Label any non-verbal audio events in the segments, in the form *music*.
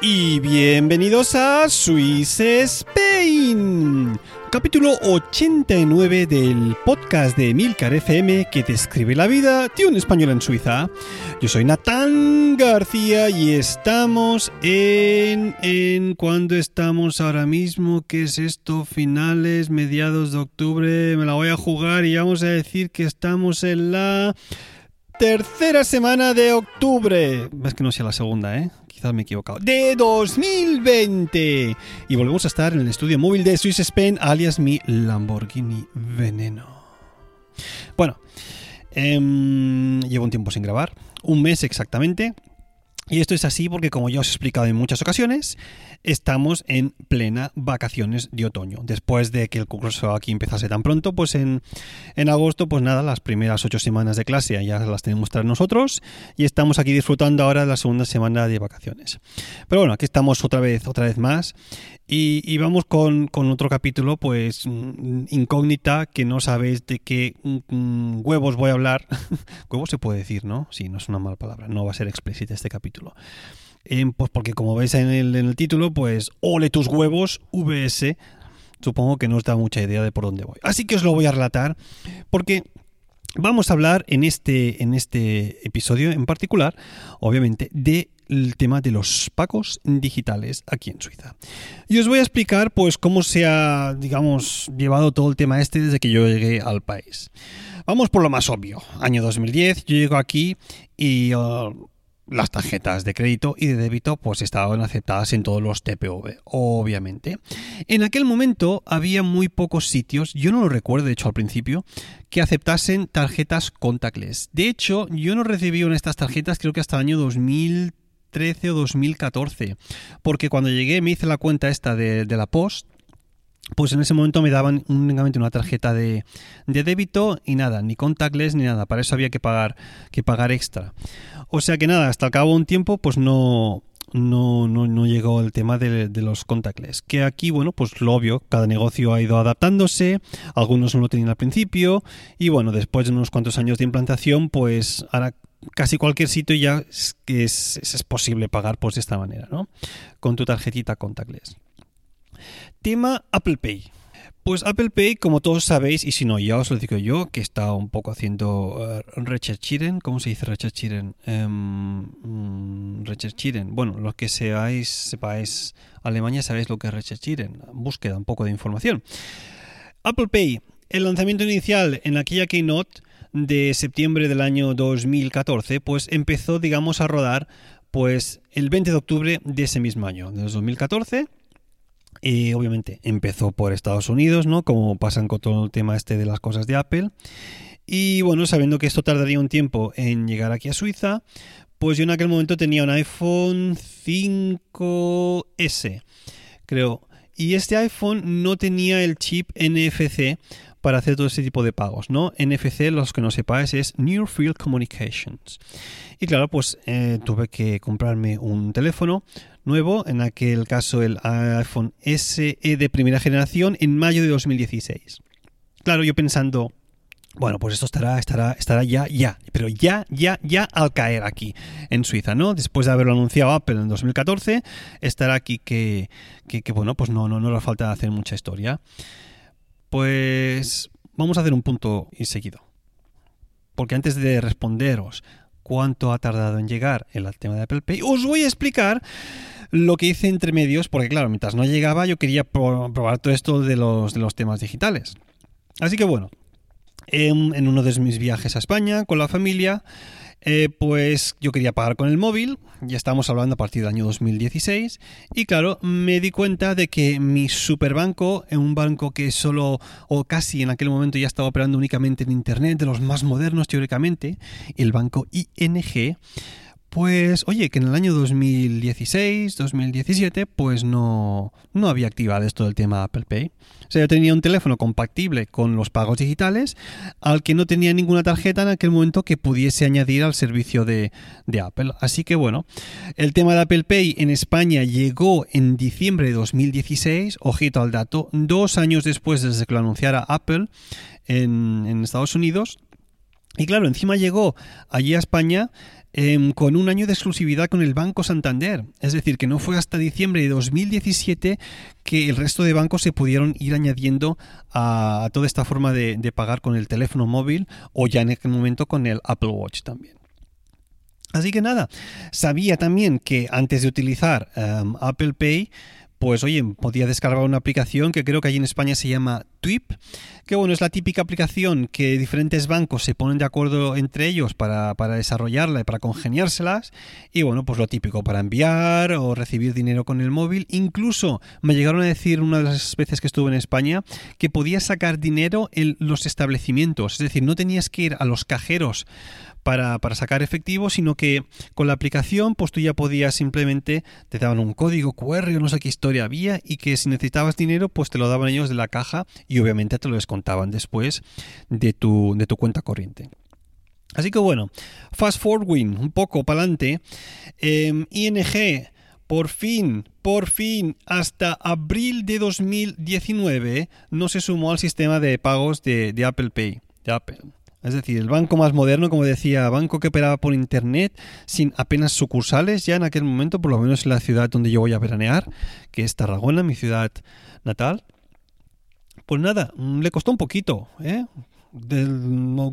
Y bienvenidos a Swiss Spain, capítulo 89 del podcast de Milcar FM que describe la vida de un español en Suiza. Yo soy Natán García y estamos en... en ¿Cuándo estamos ahora mismo? ¿Qué es esto? Finales, mediados de octubre, me la voy a jugar y vamos a decir que estamos en la... Tercera semana de octubre. Es que no sea la segunda, ¿eh? Quizás me he equivocado. De 2020. Y volvemos a estar en el estudio móvil de Swiss Spain, alias mi Lamborghini Veneno. Bueno, em, llevo un tiempo sin grabar. Un mes exactamente. Y esto es así porque, como ya os he explicado en muchas ocasiones, estamos en plena vacaciones de otoño. Después de que el curso aquí empezase tan pronto, pues en, agosto, pues nada, las primeras ocho semanas de clase ya las tenemos tras nosotros y estamos aquí disfrutando ahora de la segunda semana de vacaciones. Pero bueno, aquí estamos otra vez, otra vez más y, vamos con, otro capítulo, pues mm, incógnita, que no sabéis de qué mm, huevos voy a hablar. *laughs* huevos se puede decir, ¿no? Sí, no es una mala palabra, no va a ser explícita este capítulo. Em, pues porque como veis en el, en el título, pues ole tus huevos, VS. Supongo que no os da mucha idea de por dónde voy. Así que os lo voy a relatar porque vamos a hablar en este, en este episodio en particular, obviamente, de el tema de los pagos digitales aquí en Suiza. Y os voy a explicar pues cómo se ha, digamos, llevado todo el tema este desde que yo llegué al país. Vamos por lo más obvio. Año 2010, yo llego aquí y uh, las tarjetas de crédito y de débito pues estaban aceptadas en todos los TPV, obviamente. En aquel momento había muy pocos sitios, yo no lo recuerdo de hecho al principio, que aceptasen tarjetas contactless. De hecho, yo no recibí en estas tarjetas creo que hasta el año 2000 2013 o 2014. Porque cuando llegué me hice la cuenta esta de, la Post. Pues en ese momento me daban únicamente una tarjeta de, débito y nada, ni contactless ni nada. Para eso había que pagar, que pagar extra. O sea que nada, hasta el cabo de un tiempo, pues no, no, no, no, llegó el tema de, de, los contactless. Que aquí, bueno, pues lo obvio, cada negocio ha ido adaptándose, algunos no lo tenían al principio, y bueno, después de unos cuantos años de implantación, pues ahora casi cualquier sitio ya es, es, es posible pagar pues de esta manera, ¿no? Con tu tarjetita contactless. Tema Apple Pay. Pues Apple Pay, como todos sabéis, y si no, ya os lo digo yo, que está un poco haciendo uh, ¿cómo se dice recherchiren? Um, recherchiren. Bueno, los que seáis, sepáis Alemania, sabéis lo que es recherchiren, búsqueda un poco de información. Apple Pay, el lanzamiento inicial en aquella keynote de septiembre del año 2014, pues empezó, digamos, a rodar pues el 20 de octubre de ese mismo año, de 2014. Y obviamente empezó por Estados Unidos, ¿no? Como pasan con todo el tema este de las cosas de Apple. Y bueno, sabiendo que esto tardaría un tiempo en llegar aquí a Suiza, pues yo en aquel momento tenía un iPhone 5S, creo. Y este iPhone no tenía el chip NFC para hacer todo ese tipo de pagos, ¿no? NFC, los que no sepáis, es Near Field Communications. Y claro, pues eh, tuve que comprarme un teléfono nuevo, en aquel caso el iPhone SE de primera generación, en mayo de 2016. Claro, yo pensando, bueno, pues esto estará, estará, estará ya, ya, pero ya, ya, ya al caer aquí en Suiza, ¿no? Después de haberlo anunciado Apple en 2014, estará aquí que, que, que bueno, pues no, no, no le falta hacer mucha historia. Pues vamos a hacer un punto y seguido. Porque antes de responderos cuánto ha tardado en llegar el tema de Apple Pay, os voy a explicar lo que hice entre medios, porque claro, mientras no llegaba yo quería probar todo esto de los, de los temas digitales. Así que bueno, en, uno de mis viajes a España con la familia, eh, pues yo quería pagar con el móvil, ya estamos hablando a partir del año 2016, y claro, me di cuenta de que mi superbanco, en un banco que solo, o casi en aquel momento ya estaba operando únicamente en Internet, de los más modernos teóricamente, el banco ING, pues oye, que en el año 2016, 2017, pues no, no había activado esto del tema Apple Pay. O sea, yo tenía un teléfono compatible con los pagos digitales al que no tenía ninguna tarjeta en aquel momento que pudiese añadir al servicio de, de Apple. Así que bueno, el tema de Apple Pay en España llegó en diciembre de 2016, ojito al dato, dos años después desde que lo anunciara Apple en, en Estados Unidos. Y claro, encima llegó allí a España Em, con un año de exclusividad con el Banco Santander. Es decir, que no fue hasta diciembre de 2017 que el resto de bancos se pudieron ir añadiendo a, toda esta forma de, pagar con el teléfono móvil o ya en aquel momento con el Apple Watch también. Así que nada, sabía también que antes de utilizar em, Apple Pay, pues oye, podía descargar una aplicación que creo que allí en España se llama Twip, que bueno, es la típica aplicación que diferentes bancos se ponen de acuerdo entre ellos para, para desarrollarla y para congeniárselas. Y bueno, pues lo típico, para enviar o recibir dinero con el móvil. Incluso me llegaron a decir una de las veces que estuve en España que podías sacar dinero en los establecimientos, es decir, no tenías que ir a los cajeros para, sacar efectivo, sino que con la aplicación pues tú ya podías simplemente, te daban un código QR o no sé qué historia había y que si necesitabas dinero pues te lo daban ellos de la caja y obviamente te lo descontaban después de tu, de tu cuenta corriente. Así que bueno, fast forwarding un poco para adelante, em, ING por fin, por fin, hasta abril de 2019 no se sumó al sistema de pagos de, Apple Pay. Es decir, el banco más moderno, como decía, banco que operaba por internet, sin apenas sucursales ya en aquel momento, por lo menos en la ciudad donde yo voy a veranear, que es Tarragona, mi ciudad natal. Pues nada, mm, le costó un poquito, ¿eh? Del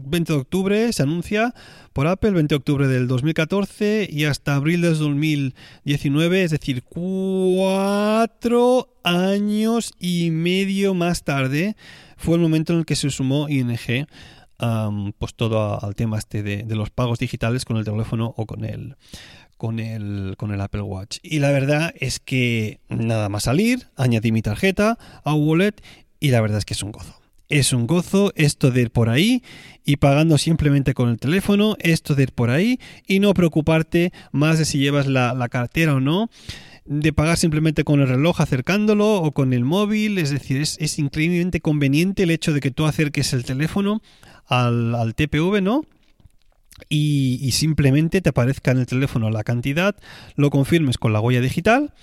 20 de octubre se anuncia por Apple, 20 de octubre del 2014 y hasta abril del 2019, es decir, cuatro años y medio más tarde fue el momento en el que se sumó ING pues todo al tema este de, los pagos digitales con el teléfono o con el, con el, con el Apple Watch. Y la verdad es que nada más salir, añadí mi tarjeta a Wallet y la verdad es que es un gozo. Es un gozo esto de ir por ahí y pagando simplemente con el teléfono, esto de ir por ahí y no preocuparte más de si llevas la, la cartera o no de pagar simplemente con el reloj acercándolo o con el móvil, es decir, es, es, increíblemente conveniente el hecho de que tú acerques el teléfono al, al TPV, ¿no? Y, simplemente te aparezca en el teléfono la cantidad, lo confirmes con la huella digital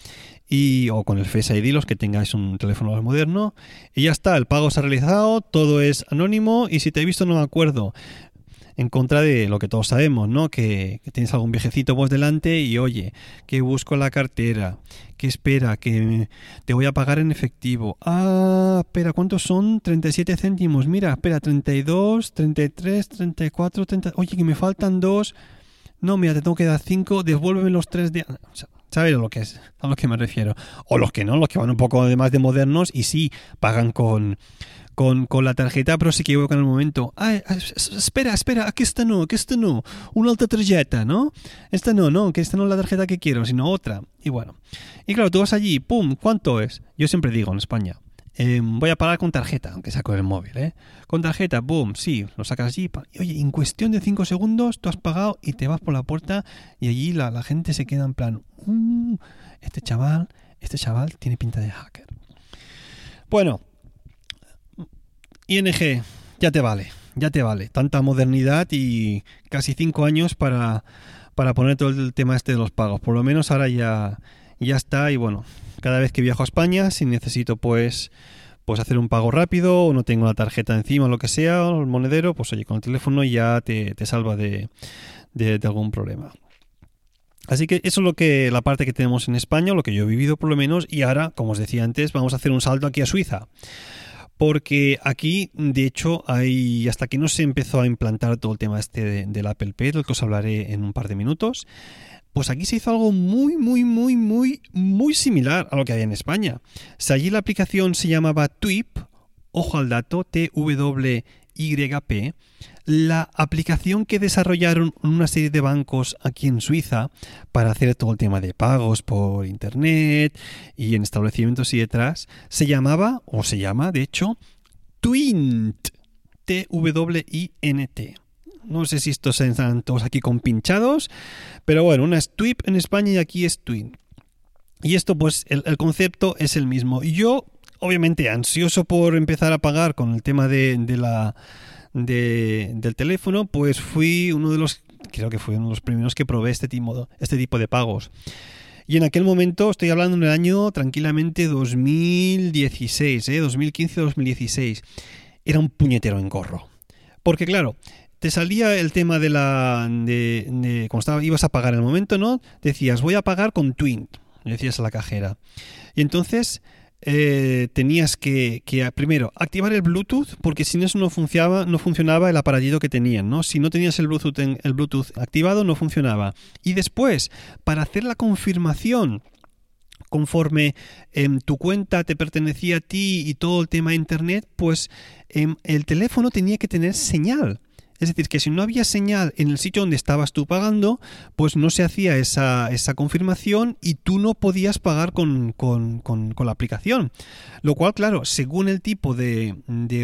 y, o con el Face ID, los que tengáis un teléfono más moderno, y ya está, el pago se ha realizado, todo es anónimo y si te he visto no me acuerdo, en contra de lo que todos sabemos, ¿no? Que, tienes algún viejecito vos delante y oye, que busco la cartera, que espera, que te voy a pagar en efectivo. Ah, espera, ¿cuántos son? 37 céntimos. Mira, espera, 32, 33, 34, 30. Oye, que me faltan dos. No, mira, te tengo que dar cinco, devuélveme los tres de... ¿Sabes a lo que es? A lo que me refiero. O los que no, los que van un poco más de modernos y sí pagan con con, la tarjeta, pero se equivoca en el momento. Ay, espera, espera, aquí está no, aquí está no. Una alta tarjeta, ¿no? Esta no, no, que esta no es la tarjeta que quiero, sino otra. Y bueno. Y claro, tú vas allí, pum, ¿cuánto es? Yo siempre digo en España. Em, voy a pagar con tarjeta, aunque sea con el móvil, ¿eh? Con tarjeta, boom, sí, lo sacas allí. Y oye, en cuestión de 5 segundos tú has pagado y te vas por la puerta y allí la, la gente se queda en plan, uh, este chaval, este chaval tiene pinta de hacker. Bueno, ING, ya te vale, ya te vale. Tanta modernidad y casi cinco años para, para poner todo el tema este de los pagos. Por lo menos ahora ya, ya está y bueno, cada vez que viajo a España, si necesito pues pues hacer un pago rápido o no tengo la tarjeta encima o lo que sea, o el monedero, pues oye, con el teléfono ya te, salva de, de, de, algún problema. Así que eso es lo que la parte que tenemos en España, lo que yo he vivido por lo menos, y ahora, como os decía antes, vamos a hacer un salto aquí a Suiza porque aquí, de hecho, hay hasta que no se empezó a implantar todo el tema este del Apple Pay, del que os hablaré en un par de minutos, pues aquí se hizo algo muy, muy, muy, muy, muy similar a lo que había en España. Si allí la aplicación se llamaba TWIP, ojo al dato, T-W-I-P, YP, la aplicación que desarrollaron una serie de bancos aquí en Suiza para hacer todo el tema de pagos por internet y en establecimientos y detrás, se llamaba, o se llama, de hecho, Twint. T-W-I-N-T. No sé si estos están todos aquí compinchados, pero bueno, una es TWIP en España y aquí es Twin. Y esto, pues, el, concepto es el mismo. Yo, obviamente, ansioso por empezar a pagar con el tema de, la, del teléfono, pues fui uno de los, creo que fui uno de los primeros que probé este tipo, este tipo de pagos. Y en aquel momento, estoy hablando en el año tranquilamente 2016, ¿eh? 2015-2016, era un puñetero engorro. Porque claro, te salía el tema de la. de, de estaba, ibas a pagar en el momento, ¿no? Decías, voy a pagar con Twin. Decías a la cajera. Y entonces eh, tenías que, primero activar el Bluetooth, porque sin eso no funcionaba, no funcionaba el aparatito que tenían, ¿no? Si no tenías el Bluetooth, el Bluetooth activado, no funcionaba. Y después, para hacer la confirmación conforme em, tu cuenta te pertenecía a ti y todo el tema de internet, pues em, el teléfono tenía que tener señal. Es decir, que si no había señal en el sitio donde estabas tú pagando, pues no se hacía esa, confirmación y tú no podías pagar con, la aplicación. Lo cual, claro, según el tipo de,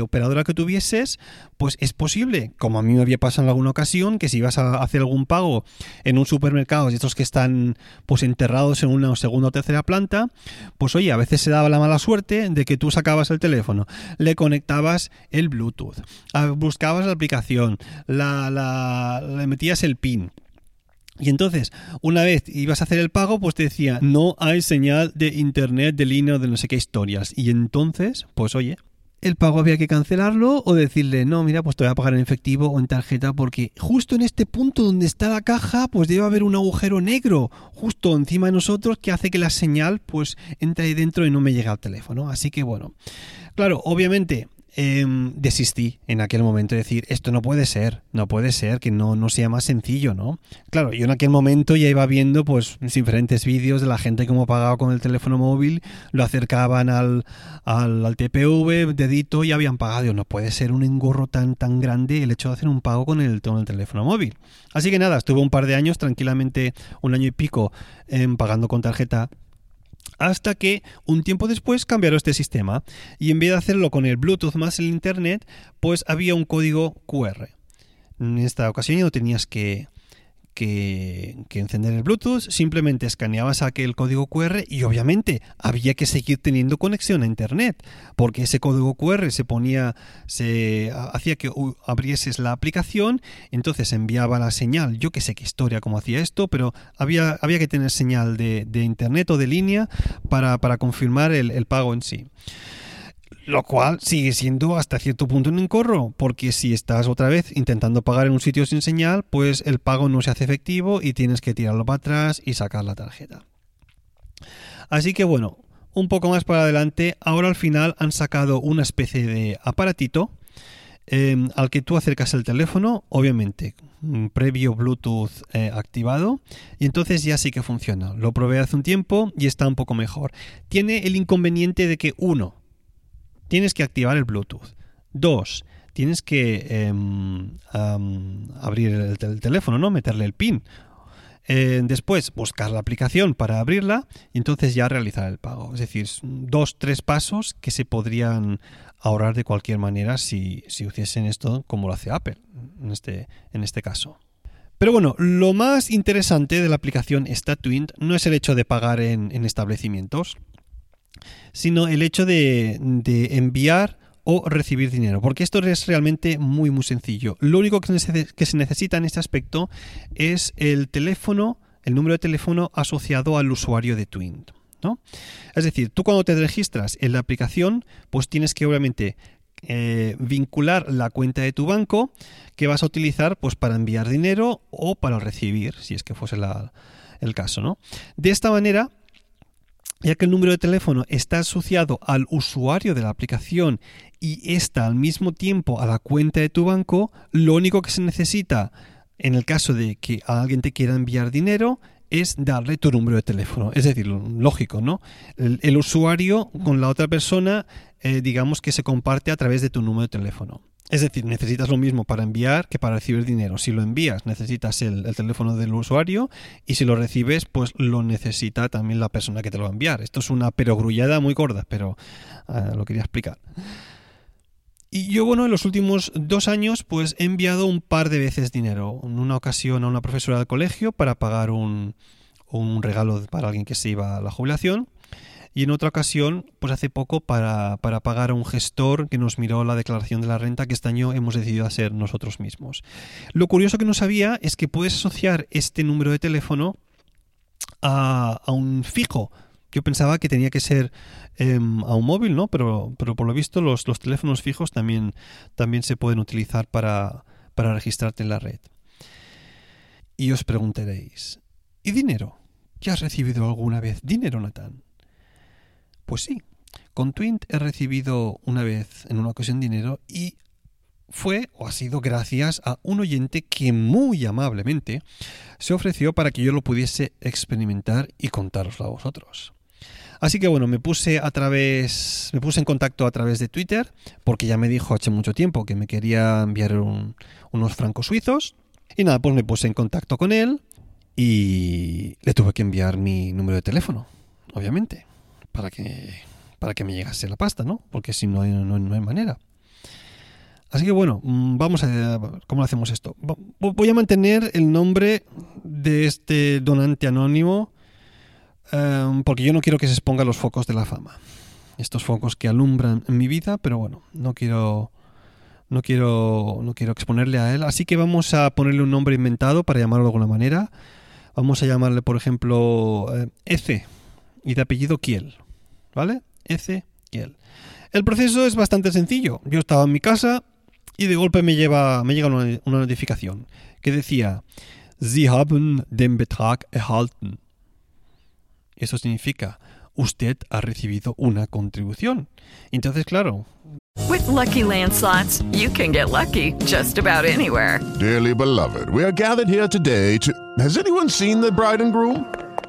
operadora que tuvieses, pues es posible, como a mí me había pasado en alguna ocasión, que si ibas a hacer algún pago en un supermercado, y estos que están pues enterrados en una segunda o tercera planta, pues oye, a veces se daba la mala suerte de que tú sacabas el teléfono, le conectabas el Bluetooth, buscabas la aplicación, la, la, le metías el pin. Y entonces, una vez ibas a hacer el pago, pues te decía, no hay señal de internet, de línea o de no sé qué historias. Y entonces, pues oye, el pago había que cancelarlo o decirle, no, mira, pues te voy a pagar en efectivo o en tarjeta porque justo en este punto donde está la caja, pues debe haber un agujero negro justo encima de nosotros que hace que la señal pues entre ahí dentro y no me llegue al teléfono. Así que bueno, claro, obviamente Em, desistí en aquel momento de decir, esto no puede ser, no puede ser, que no, no sea más sencillo, ¿no? Claro, yo en aquel momento ya iba viendo pues diferentes vídeos de la gente como pagaba con el teléfono móvil, lo acercaban al, al, TPV, dedito y habían pagado. no puede ser un engorro tan, tan grande el hecho de hacer un pago con el, con el teléfono móvil. Así que nada, estuve un par de años tranquilamente, un año y pico, em, pagando con tarjeta hasta que un tiempo después cambiaron este sistema y en vez de hacerlo con el Bluetooth más el Internet, pues había un código QR. En esta ocasión ya no tenías que, que, encender el Bluetooth, simplemente escaneabas aquel código QR y obviamente había que seguir teniendo conexión a Internet, porque ese código QR se ponía, se hacía que abrieses la aplicación, entonces enviaba la señal, yo que sé qué historia cómo hacía esto, pero había, había que tener señal de, Internet o de línea para, confirmar el pago en sí. Lo cual sigue siendo hasta cierto punto un encorro, porque si estás otra vez intentando pagar en un sitio sin señal, pues el pago no se hace efectivo y tienes que tirarlo para atrás y sacar la tarjeta. Así que bueno, un poco más para adelante, ahora al final han sacado una especie de aparatito em, al que tú acercas el teléfono, obviamente previo Bluetooth eh, activado y entonces ya sí que funciona. Lo probé hace un tiempo y está un poco mejor. Tiene el inconveniente de que uno, tienes que activar el Bluetooth. Dos, tienes que em, abrir el, teléfono, ¿no? Meterle el pin. Eh, después, buscar la aplicación para abrirla y entonces ya realizar el pago. Es decir, dos, tres pasos que se podrían ahorrar de cualquier manera si, si hiciesen esto como lo hace Apple en este, en este caso. Pero bueno, lo más interesante de la aplicación StatTwint no es el hecho de pagar en establecimientos sino el hecho de, enviar o recibir dinero, porque esto es realmente muy muy sencillo. Lo único que se necesita en este aspecto es el teléfono, el número de teléfono asociado al usuario de Twint. ¿no? Es decir, tú cuando te registras en la aplicación, pues tienes que obviamente eh, vincular la cuenta de tu banco que vas a utilizar pues para enviar dinero o para recibir, si es que fuese el caso, ¿no? De esta manera, ya que el número de teléfono está asociado al usuario de la aplicación y está al mismo tiempo a la cuenta de tu banco, lo único que se necesita en el caso de que alguien te quiera enviar dinero es darle tu número de teléfono. Es decir, lógico, ¿no? El, usuario con la otra persona, eh, digamos que se comparte a través de tu número de teléfono. Es decir, necesitas lo mismo para enviar que para recibir dinero. Si lo envías, necesitas el, teléfono del usuario y si lo recibes, pues lo necesita también la persona que te lo va a enviar. Esto es una perogrullada muy gorda, pero ah, lo quería explicar. Y yo, bueno, en los últimos dos años, pues he enviado un par de veces dinero. En una ocasión a una profesora del colegio para pagar un regalo para alguien que se iba a la jubilación y en otra ocasión, pues hace poco, para, para, pagar a un gestor que nos miró la declaración de la renta que este año hemos decidido hacer nosotros mismos. Lo curioso que no sabía es que puedes asociar este número de teléfono a, a un fijo. Yo pensaba que tenía que ser em, a un móvil, ¿no? Pero, pero por lo visto los, los teléfonos fijos también, también se pueden utilizar para, para registrarte en la red. Y os preguntaréis, ¿y dinero? ¿Ya has recibido alguna vez dinero, Natán? Pues sí, con Twint he recibido una vez en una ocasión dinero y fue o ha sido gracias a un oyente que muy amablemente se ofreció para que yo lo pudiese experimentar y contároslo a vosotros. Así que bueno, me puse a través, me puse en contacto a través de Twitter, porque ya me dijo hace mucho tiempo que me quería enviar unos francos suizos. Y nada, pues me puse en contacto con él y le tuve que enviar mi número de teléfono, obviamente para que, para que me llegase la pasta, ¿no? Porque si no, no, no hay manera. Así que bueno, mm, vamos a cómo hacemos esto. Voy a mantener el nombre de este donante anónimo em, porque yo no quiero que se exponga los focos de la fama. Estos focos que alumbran en mi vida, pero bueno, no quiero no quiero no quiero exponerle a él, así que vamos a ponerle un nombre inventado para llamarlo de alguna manera. Vamos a llamarle, por ejemplo, eh, F y de apellido Kiel. ¿Vale? Kiel. El proceso es bastante sencillo. Yo estaba en mi casa y de golpe me, lleva, me llega una, una notificación que decía Sie haben den Betrag erhalten. Eso significa usted ha recibido una contribución. Entonces, claro. With lucky landslots, you can get lucky just about anywhere. Dearly beloved, we are gathered here today to. Has anyone seen the bride and groom?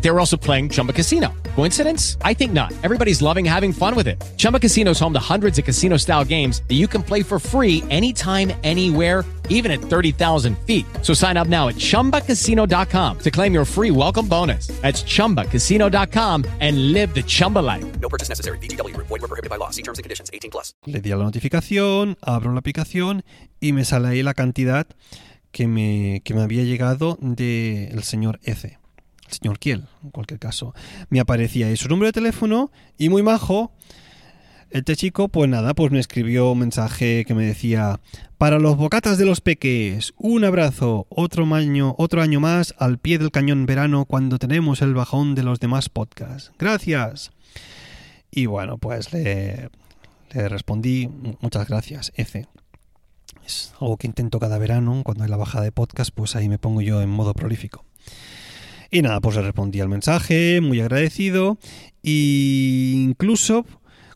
They were also playing Chumba Casino. Coincidence? I think not. Everybody's loving having fun with it. Chumba Casino is home to hundreds of casino-style games that you can play for free anytime, anywhere even at 30,000 feet. So sign up now at ChumbaCasino.com to claim your free welcome bonus. That's ChumbaCasino.com and live the Chumba life. No purchase necessary. BGW. Void were prohibited by law. See terms and conditions. 18 plus. Le di a la notificación, abro la aplicación y me sale ahí la cantidad que me, que me había llegado del de señor F. Señor Kiel, en cualquier caso. Me aparecía ahí su número de teléfono y muy majo este chico, pues nada, pues me escribió un mensaje que me decía, para los bocatas de los peques, un abrazo, otro año, otro año más al pie del cañón verano cuando tenemos el bajón de los demás podcasts. Gracias. Y bueno, pues le, le respondí, muchas gracias, F. Es algo que intento cada verano, cuando hay la bajada de podcast, pues ahí me pongo yo en modo prolífico. Y nada, pues le respondí al mensaje, muy agradecido, e incluso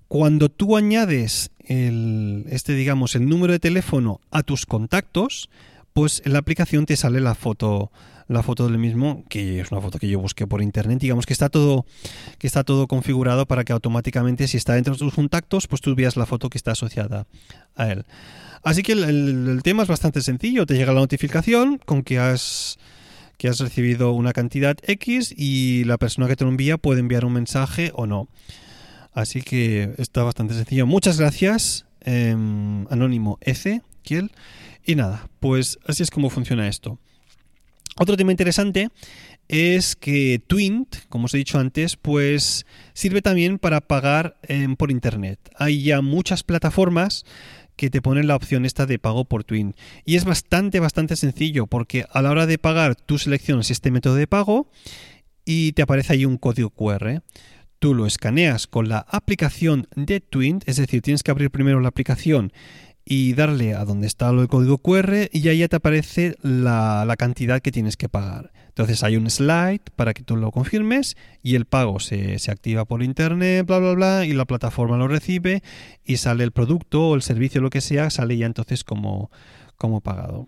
cuando tú añades el, este, digamos, el número de teléfono a tus contactos, pues en la aplicación te sale la foto la foto del mismo, que es una foto que yo busqué por internet, digamos que está todo que está todo configurado para que automáticamente si está dentro de tus contactos, pues tú veas la foto que está asociada a él. Así que el, el tema es bastante sencillo, te llega la notificación con que has que has recibido una cantidad X y la persona que te lo envía puede enviar un mensaje o no. Así que está bastante sencillo. Muchas gracias, em, Anónimo F, Kiel. Y nada, pues así es como funciona esto. Otro tema interesante es que Twint, como os he dicho antes, pues sirve también para pagar em, por internet. Hay ya muchas plataformas que te ponen la opción esta de pago por Twint. Y es bastante, bastante sencillo porque a la hora de pagar tú seleccionas este método de pago y te aparece ahí un código QR tú lo escaneas con la aplicación de Twint, es decir, tienes que abrir primero la aplicación y darle a donde está el código QR y ahí ya te aparece la, la, cantidad que tienes que pagar. Entonces hay un slide para que tú lo confirmes y el pago se, se, activa por internet, bla, bla, bla, y la plataforma lo recibe y sale el producto o el servicio, lo que sea, sale ya entonces como, como pagado.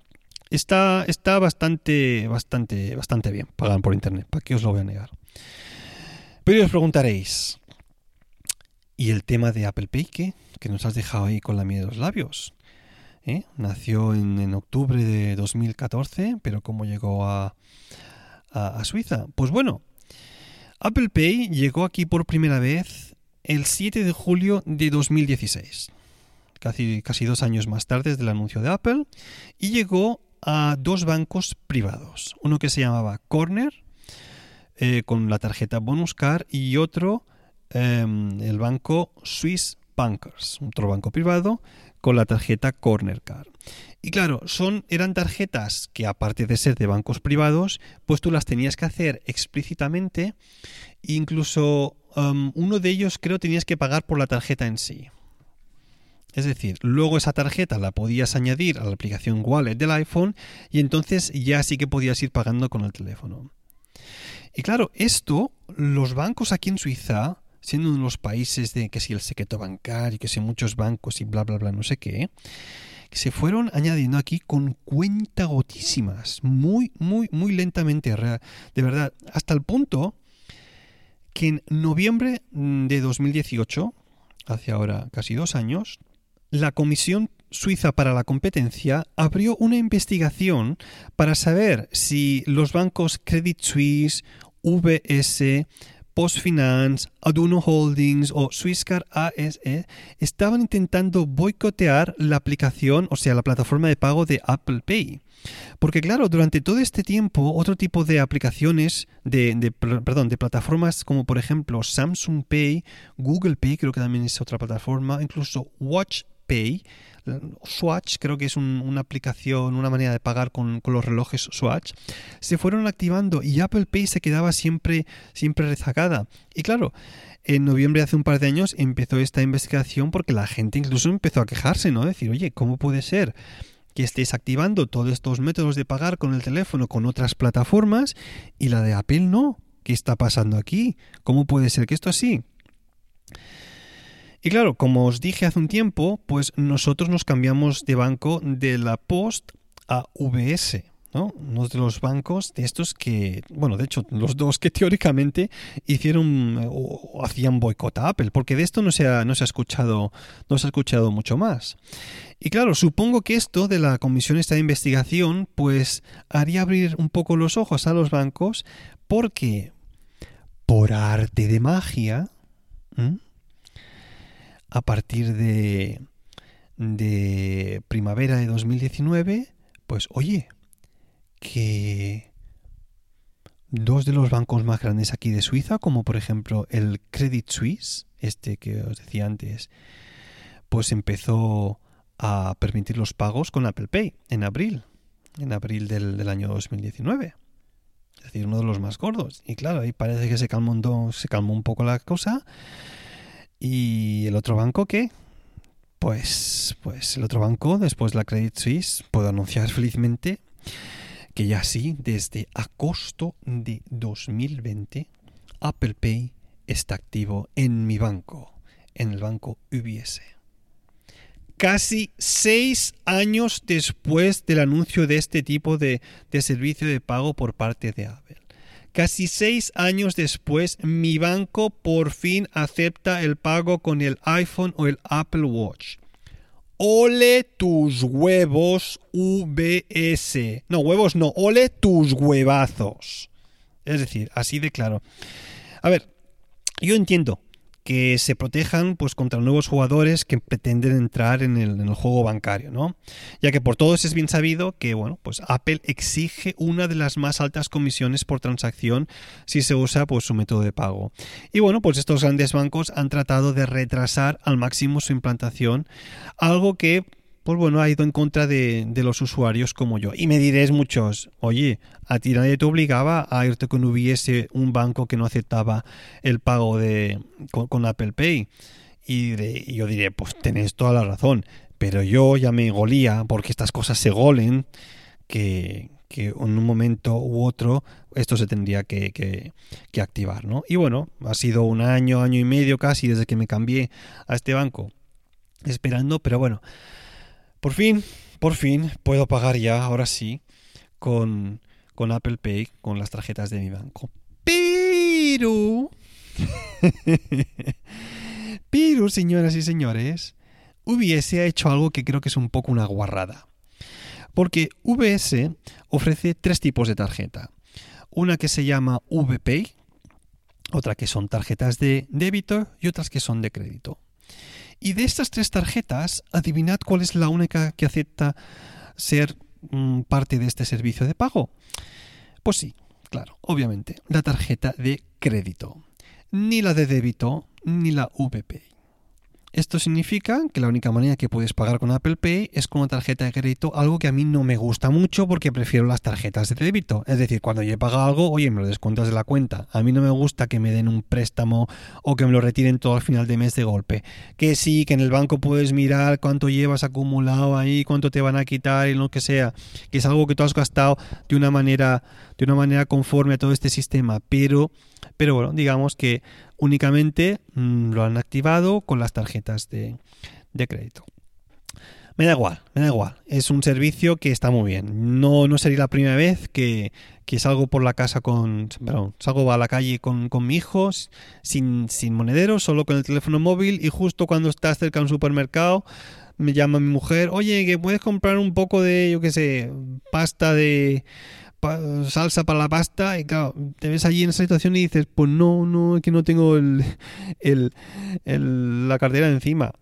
Está, está bastante, bastante, bastante bien pagar por internet, ¿para qué os lo voy a negar? Pero os preguntaréis, ¿y el tema de Apple Pay qué? que nos has dejado ahí con la miel de los labios. ¿Eh? Nació en, en, octubre de 2014, pero ¿cómo llegó a, a, Suiza? Pues bueno, Apple Pay llegó aquí por primera vez el 7 de julio de 2016, casi, casi dos años más tarde desde el anuncio de Apple, y llegó a dos bancos privados, uno que se llamaba Corner, eh, con la tarjeta Bonus Card, y otro, eh, el banco Swiss Bankers, otro banco privado, con la tarjeta Corner Card. Y claro, son, eran tarjetas que aparte de ser de bancos privados, pues tú las tenías que hacer explícitamente. Incluso um, uno de ellos creo tenías que pagar por la tarjeta en sí. Es decir, luego esa tarjeta la podías añadir a la aplicación Wallet del iPhone y entonces ya sí que podías ir pagando con el teléfono. Y claro, esto los bancos aquí en Suiza siendo uno de los países de que si el secreto bancario, que si muchos bancos y bla, bla, bla, no sé qué, que se fueron añadiendo aquí con cuenta gotísimas, muy, muy, muy lentamente, de verdad, hasta el punto que en noviembre de 2018, hace ahora casi dos años, la Comisión Suiza para la Competencia abrió una investigación para saber si los bancos Credit Suisse, VS, Postfinance, Aduno Holdings o Swisscar ASE estaban intentando boicotear la aplicación, o sea, la plataforma de pago de Apple Pay. Porque claro, durante todo este tiempo, otro tipo de aplicaciones, de, de, perdón, de plataformas como por ejemplo Samsung Pay, Google Pay, creo que también es otra plataforma, incluso Watch Pay, Swatch, creo que es un, una aplicación, una manera de pagar con, con, los relojes Swatch, se fueron activando y Apple Pay se quedaba siempre, siempre rezagada. Y claro, en noviembre de hace un par de años empezó esta investigación porque la gente incluso empezó a quejarse, ¿no? Decir, oye, ¿cómo puede ser? que estéis activando todos estos métodos de pagar con el teléfono con otras plataformas y la de Apple no. ¿Qué está pasando aquí? ¿Cómo puede ser que esto así? Y claro, como os dije hace un tiempo, pues nosotros nos cambiamos de banco de la Post a VS. ¿no? Uno de los bancos de estos que, bueno, de hecho, los dos que *laughs* teóricamente hicieron o hacían boicot a Apple, porque de esto no se ha, no se ha escuchado, no se ha escuchado mucho más. Y claro, supongo que esto de la comisión esta de investigación, pues haría abrir un poco los ojos a los bancos, porque por arte de magia, ¿eh? A partir de, de primavera de 2019, pues oye, que dos de los bancos más grandes aquí de Suiza, como por ejemplo el Credit Suisse, este que os decía antes, pues empezó a permitir los pagos con Apple Pay en abril, en abril del, del año 2019. Es decir, uno de los más gordos. Y claro, ahí parece que se calmó, un, se calmó un poco la cosa ¿Y el otro banco qué? Pues, pues el otro banco, después la Credit Suisse, puedo anunciar *laughs* felizmente que ya sí, desde agosto de 2020, Apple Pay está activo en mi banco, en el banco UBS. Casi seis años después del anuncio de este tipo de, de servicio de pago por parte de Apple. Casi seis años después, mi banco por fin acepta el pago con el iPhone o el Apple Watch. Ole tus huevos VS. No, huevos no, ole tus huevazos. Es decir, así de claro. A ver, yo entiendo que se protejan pues contra nuevos jugadores que pretenden entrar en el, juego bancario, ¿no? Ya que por todos es bien sabido que, bueno, pues Apple exige una de las más altas comisiones por transacción si se usa pues su método de pago. Y bueno, pues estos grandes bancos han tratado de retrasar al máximo su implantación, algo que pues bueno, ha ido en contra de, los usuarios como yo. Y me diréis muchos, oye, a ti nadie te obligaba a irte con hubiese un banco que no aceptaba el pago de, con, con Apple Pay. Y, y, yo diré, pues tenés toda la razón. Pero yo ya me golía, porque estas cosas se golen, que, que en un momento u otro esto se tendría que, que, que, activar, ¿no? Y bueno, ha sido un año, año y medio casi desde que me cambié a este banco esperando, pero bueno, por fin, por fin puedo pagar ya, ahora sí, con, con Apple Pay, con las tarjetas de mi banco. Pero... *laughs* pero, señoras y señores, hubiese hecho algo que creo que es un poco una guarrada. Porque VS ofrece tres tipos de tarjeta. Una que se llama VPay, otra que son tarjetas de débito y otras que son de crédito. Y de estas tres tarjetas, adivinad cuál es la única que acepta ser mmm, parte de este servicio de pago. Pues sí, claro, obviamente, la tarjeta de crédito. Ni la de débito, ni la VPay. Esto significa que la única manera que puedes pagar con Apple Pay es con una tarjeta de crédito, algo que a mí no me gusta mucho porque prefiero las tarjetas de débito. Es decir, cuando yo he pagado algo, oye, me lo descuentas de la cuenta. A mí no me gusta que me den un préstamo o que me lo retiren todo al final de mes de golpe. Que sí, que en el banco puedes mirar cuánto llevas acumulado ahí, cuánto te van a quitar y lo que sea. Que es algo que tú has gastado de una manera, de una manera conforme a todo este sistema. Pero, pero bueno, digamos que únicamente mmm, lo han activado con las tarjetas de, de, crédito. Me da igual, me da igual. Es un servicio que está muy bien. No, no sería la primera vez que, que salgo por la casa con. Perdón, salgo a la calle con, con mi hijo sin, sin monedero, solo con el teléfono móvil y justo cuando estás cerca de un supermercado me llama mi mujer, oye, que puedes comprar un poco de, yo qué sé, pasta de salsa para la pasta y claro, te ves allí en esa situación y dices, pues no, no, es que no tengo el, la cartera encima.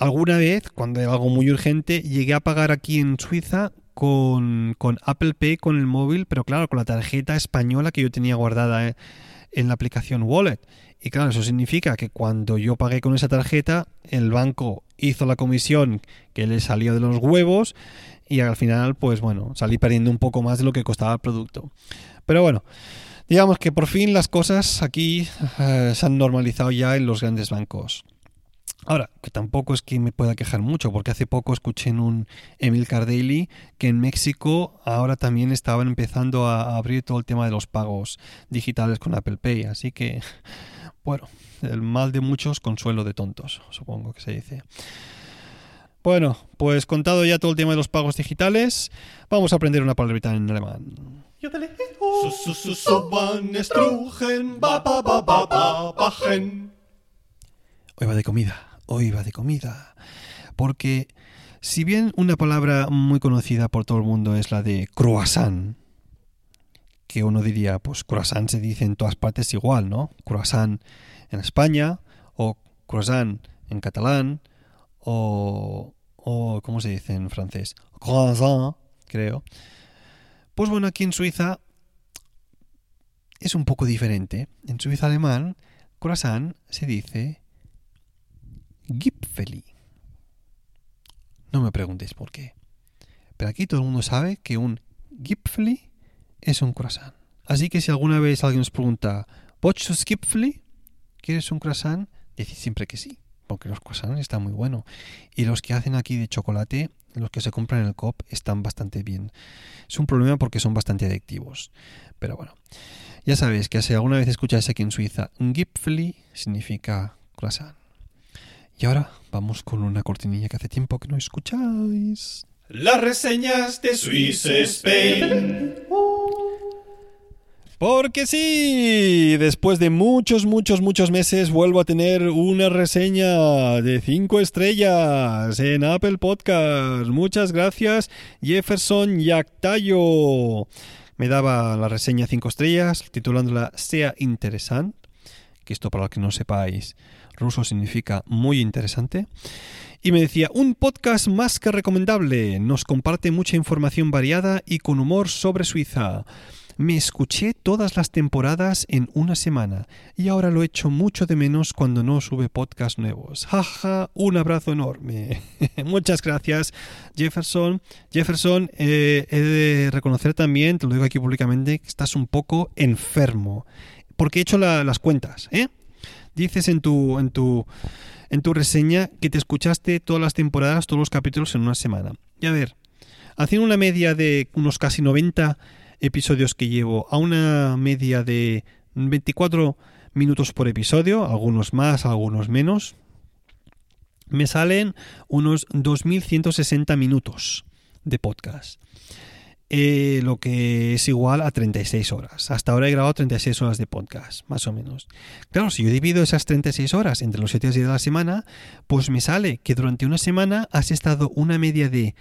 Alguna vez, cuando era algo muy urgente, llegué a pagar aquí en Suiza con, con Apple Pay con el móvil, pero claro, con la tarjeta española que yo tenía guardada en la aplicación Wallet. Y claro, eso significa que cuando yo pagué con esa tarjeta, el banco hizo la comisión que le salió de los huevos y al final, pues bueno, salí perdiendo un poco más de lo que costaba el producto. Pero bueno, digamos que por fin las cosas aquí eh, se han normalizado ya en los grandes bancos. Ahora, que tampoco es que me pueda quejar mucho, porque hace poco escuché en un Emil Daily que en México ahora también estaban empezando a abrir todo el tema de los pagos digitales con Apple Pay. Así que, *laughs* bueno, el mal de muchos, consuelo de tontos, supongo que se dice. Bueno, pues contado ya todo el tema de los pagos digitales, vamos a aprender una palabrita en alemán. Hoy va de comida, hoy va de comida. Porque si bien una palabra muy conocida por todo el mundo es la de croissant, que uno diría, pues croissant se dice en todas partes igual, ¿no? Croissant en España, o croissant en catalán, o, o ¿cómo se dice en francés? Croissant, creo. Pues bueno, aquí en Suiza es un poco diferente. En Suiza alemán, croissant se dice Gipfeli. No me preguntéis por qué. Pero aquí todo el mundo sabe que un Gipfeli es un croissant. Así que si alguna vez alguien os pregunta, ¿Pochos Gipfeli? ¿Quieres un croissant? Decid siempre que sí porque los croissants están muy buenos. Y los que hacen aquí de chocolate, los que se compran en el COP, están bastante bien. Es un problema porque son bastante adictivos. Pero bueno, ya sabéis que si alguna vez escucháis aquí en Suiza, Gipfeli significa croissant. Y ahora vamos con una cortinilla que hace tiempo que no escucháis. Las reseñas de Swiss Spain. Porque sí, después de muchos, muchos, muchos meses vuelvo a tener una reseña de 5 estrellas en Apple Podcast. Muchas gracias, Jefferson Yactayo. Me daba la reseña 5 estrellas, titulándola Sea interesante, que esto para los que no sepáis, ruso significa muy interesante. Y me decía, un podcast más que recomendable, nos comparte mucha información variada y con humor sobre Suiza. Me escuché todas las temporadas en una semana y ahora lo echo mucho de menos cuando no sube podcast nuevos. Jaja, un abrazo enorme. *laughs* Muchas gracias, Jefferson. Jefferson, eh, he de reconocer también, te lo digo aquí públicamente, que estás un poco enfermo. Porque he hecho las cuentas, ¿eh? Dices en tu, en tu, en tu reseña que te escuchaste todas las temporadas, todos los capítulos en una semana. Y a ver, haciendo una media de unos casi 90 episodios que llevo a una media de 24 minutos por episodio, algunos más, algunos menos, me salen unos 2160 minutos de podcast. Eh, lo que es igual a 36 horas. Hasta ahora he grabado 36 horas de podcast, más o menos. Claro, si yo divido esas 36 horas entre los 7 días de la semana, pues me sale que durante una semana has estado una media de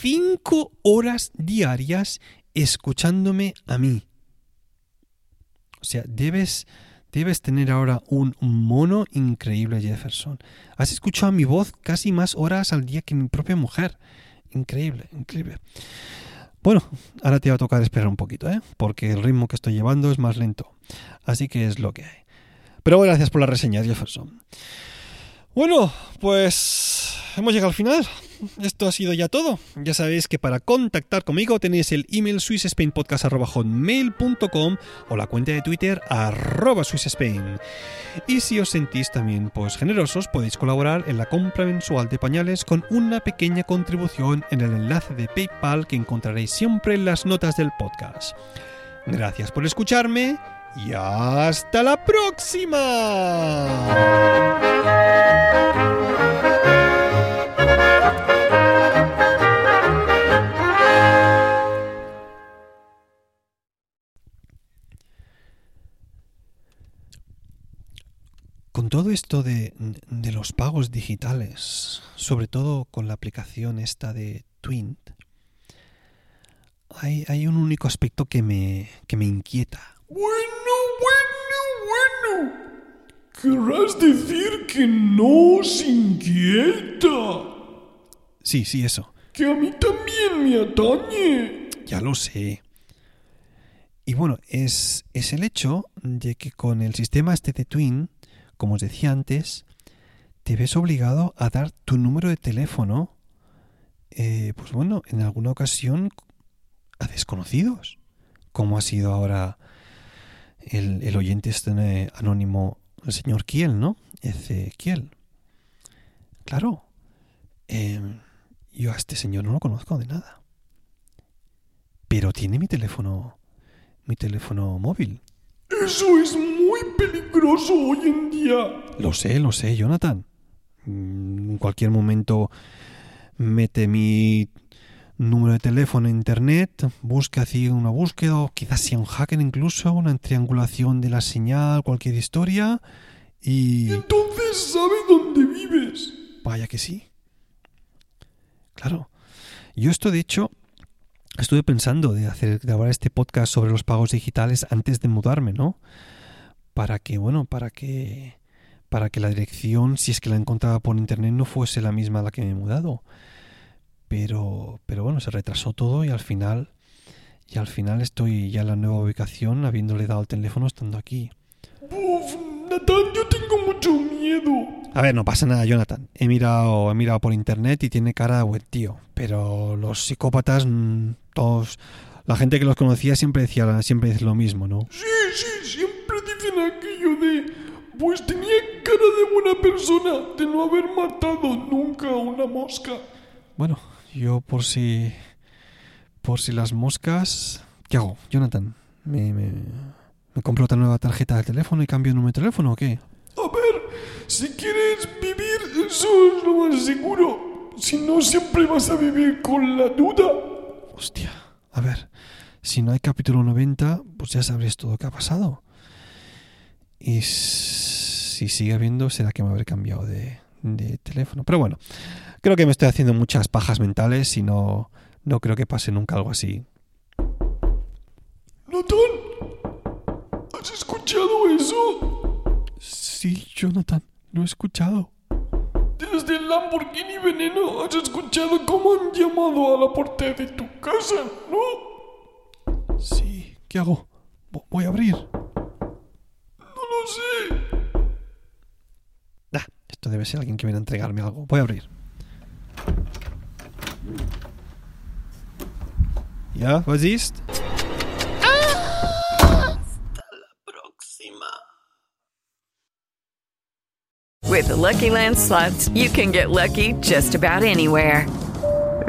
5 horas diarias escuchándome a mí. O sea, debes, debes tener ahora un mono increíble, Jefferson. Has escuchado mi voz casi más horas al día que mi propia mujer. Increíble, increíble. Bueno, ahora te va a tocar esperar un poquito, ¿eh? Porque el ritmo que estoy llevando es más lento. Así que es lo que hay. Pero gracias por la reseña, Jefferson. Bueno, pues hemos llegado al final. Esto ha sido ya todo. Ya sabéis que para contactar conmigo tenéis el email swissspainpodcast.com o la cuenta de Twitter arroba. Y si os sentís también pues generosos, podéis colaborar en la compra mensual de pañales con una pequeña contribución en el enlace de PayPal que encontraréis siempre en las notas del podcast. Gracias por escucharme y hasta la próxima. Todo esto de, los pagos digitales, sobre todo con la aplicación esta de Twint, hay, hay un único aspecto que me, que me inquieta. Bueno, bueno, bueno. Querrás decir que no os inquieta. Sí, sí, eso. Que a mí también me atañe. Ya lo sé. Y bueno, es, es el hecho de que con el sistema este de Twin como os decía antes, te ves obligado a dar tu número de teléfono, eh, pues bueno, en alguna ocasión a desconocidos, como ha sido ahora el, oyente este eh, anónimo, el señor Kiel, ¿no? Kiel. Claro, em, yo a este señor no lo conozco de nada, pero tiene mi teléfono, mi teléfono móvil. Eso es peligroso hoy en día. Lo sé, lo sé, Jonathan. Mm, en cualquier momento mete mi número de teléfono en internet, busca así una búsqueda, o quizás sea un hacker incluso, una triangulación de la señal, cualquier historia, y... Entonces sabe dónde vives. Vaya que sí. Claro. Yo esto de hecho estuve pensando de hacer grabar este podcast sobre los pagos digitales antes de mudarme, ¿no? Para que, bueno, para que para que la dirección, si es que la encontraba por internet, no fuese la misma a la que me he mudado. Pero, pero bueno, se retrasó todo y al final, y al final estoy ya en la nueva ubicación, habiéndole dado el teléfono estando aquí. Uf, Nathan, yo tengo mucho miedo. A ver, no pasa nada, Jonathan. He mirado, he mirado por internet y tiene cara de buen tío. Pero los psicópatas, mm, todos, la gente que los conocía siempre decía, siempre dice lo mismo, ¿no? Sí, sí, siempre dicen aquello de, pues tenía cara de buena persona, de no haber matado nunca a una mosca. Bueno, yo por si, por si las moscas, ¿qué hago, Jonathan? Me, me, me compro otra nueva tarjeta de teléfono y cambio el número de teléfono o qué? A ver, si quieres vivir, eso es lo más seguro. Si no, siempre vas a vivir con la duda. Hostia, a ver, si no hay capítulo 90, pues ya sabréis todo lo que ha pasado. Y si sigue habiendo, será que me habré cambiado de, de teléfono. Pero bueno, creo que me estoy haciendo muchas pajas mentales y no, no creo que pase nunca algo así. Nathan, ¿has escuchado eso? Sí, Jonathan, lo he escuchado. Desde el Lamborghini Veneno has escuchado cómo han llamado a la puerta de tu casa, ¿no? Sí, ¿Qué hago? Voy a abrir. Sé. Ah, esto debe ser alguien que viene a entregarme algo. Voy a abrir. Ja, was ist? With the Lucky Land slots, you can get lucky just about anywhere.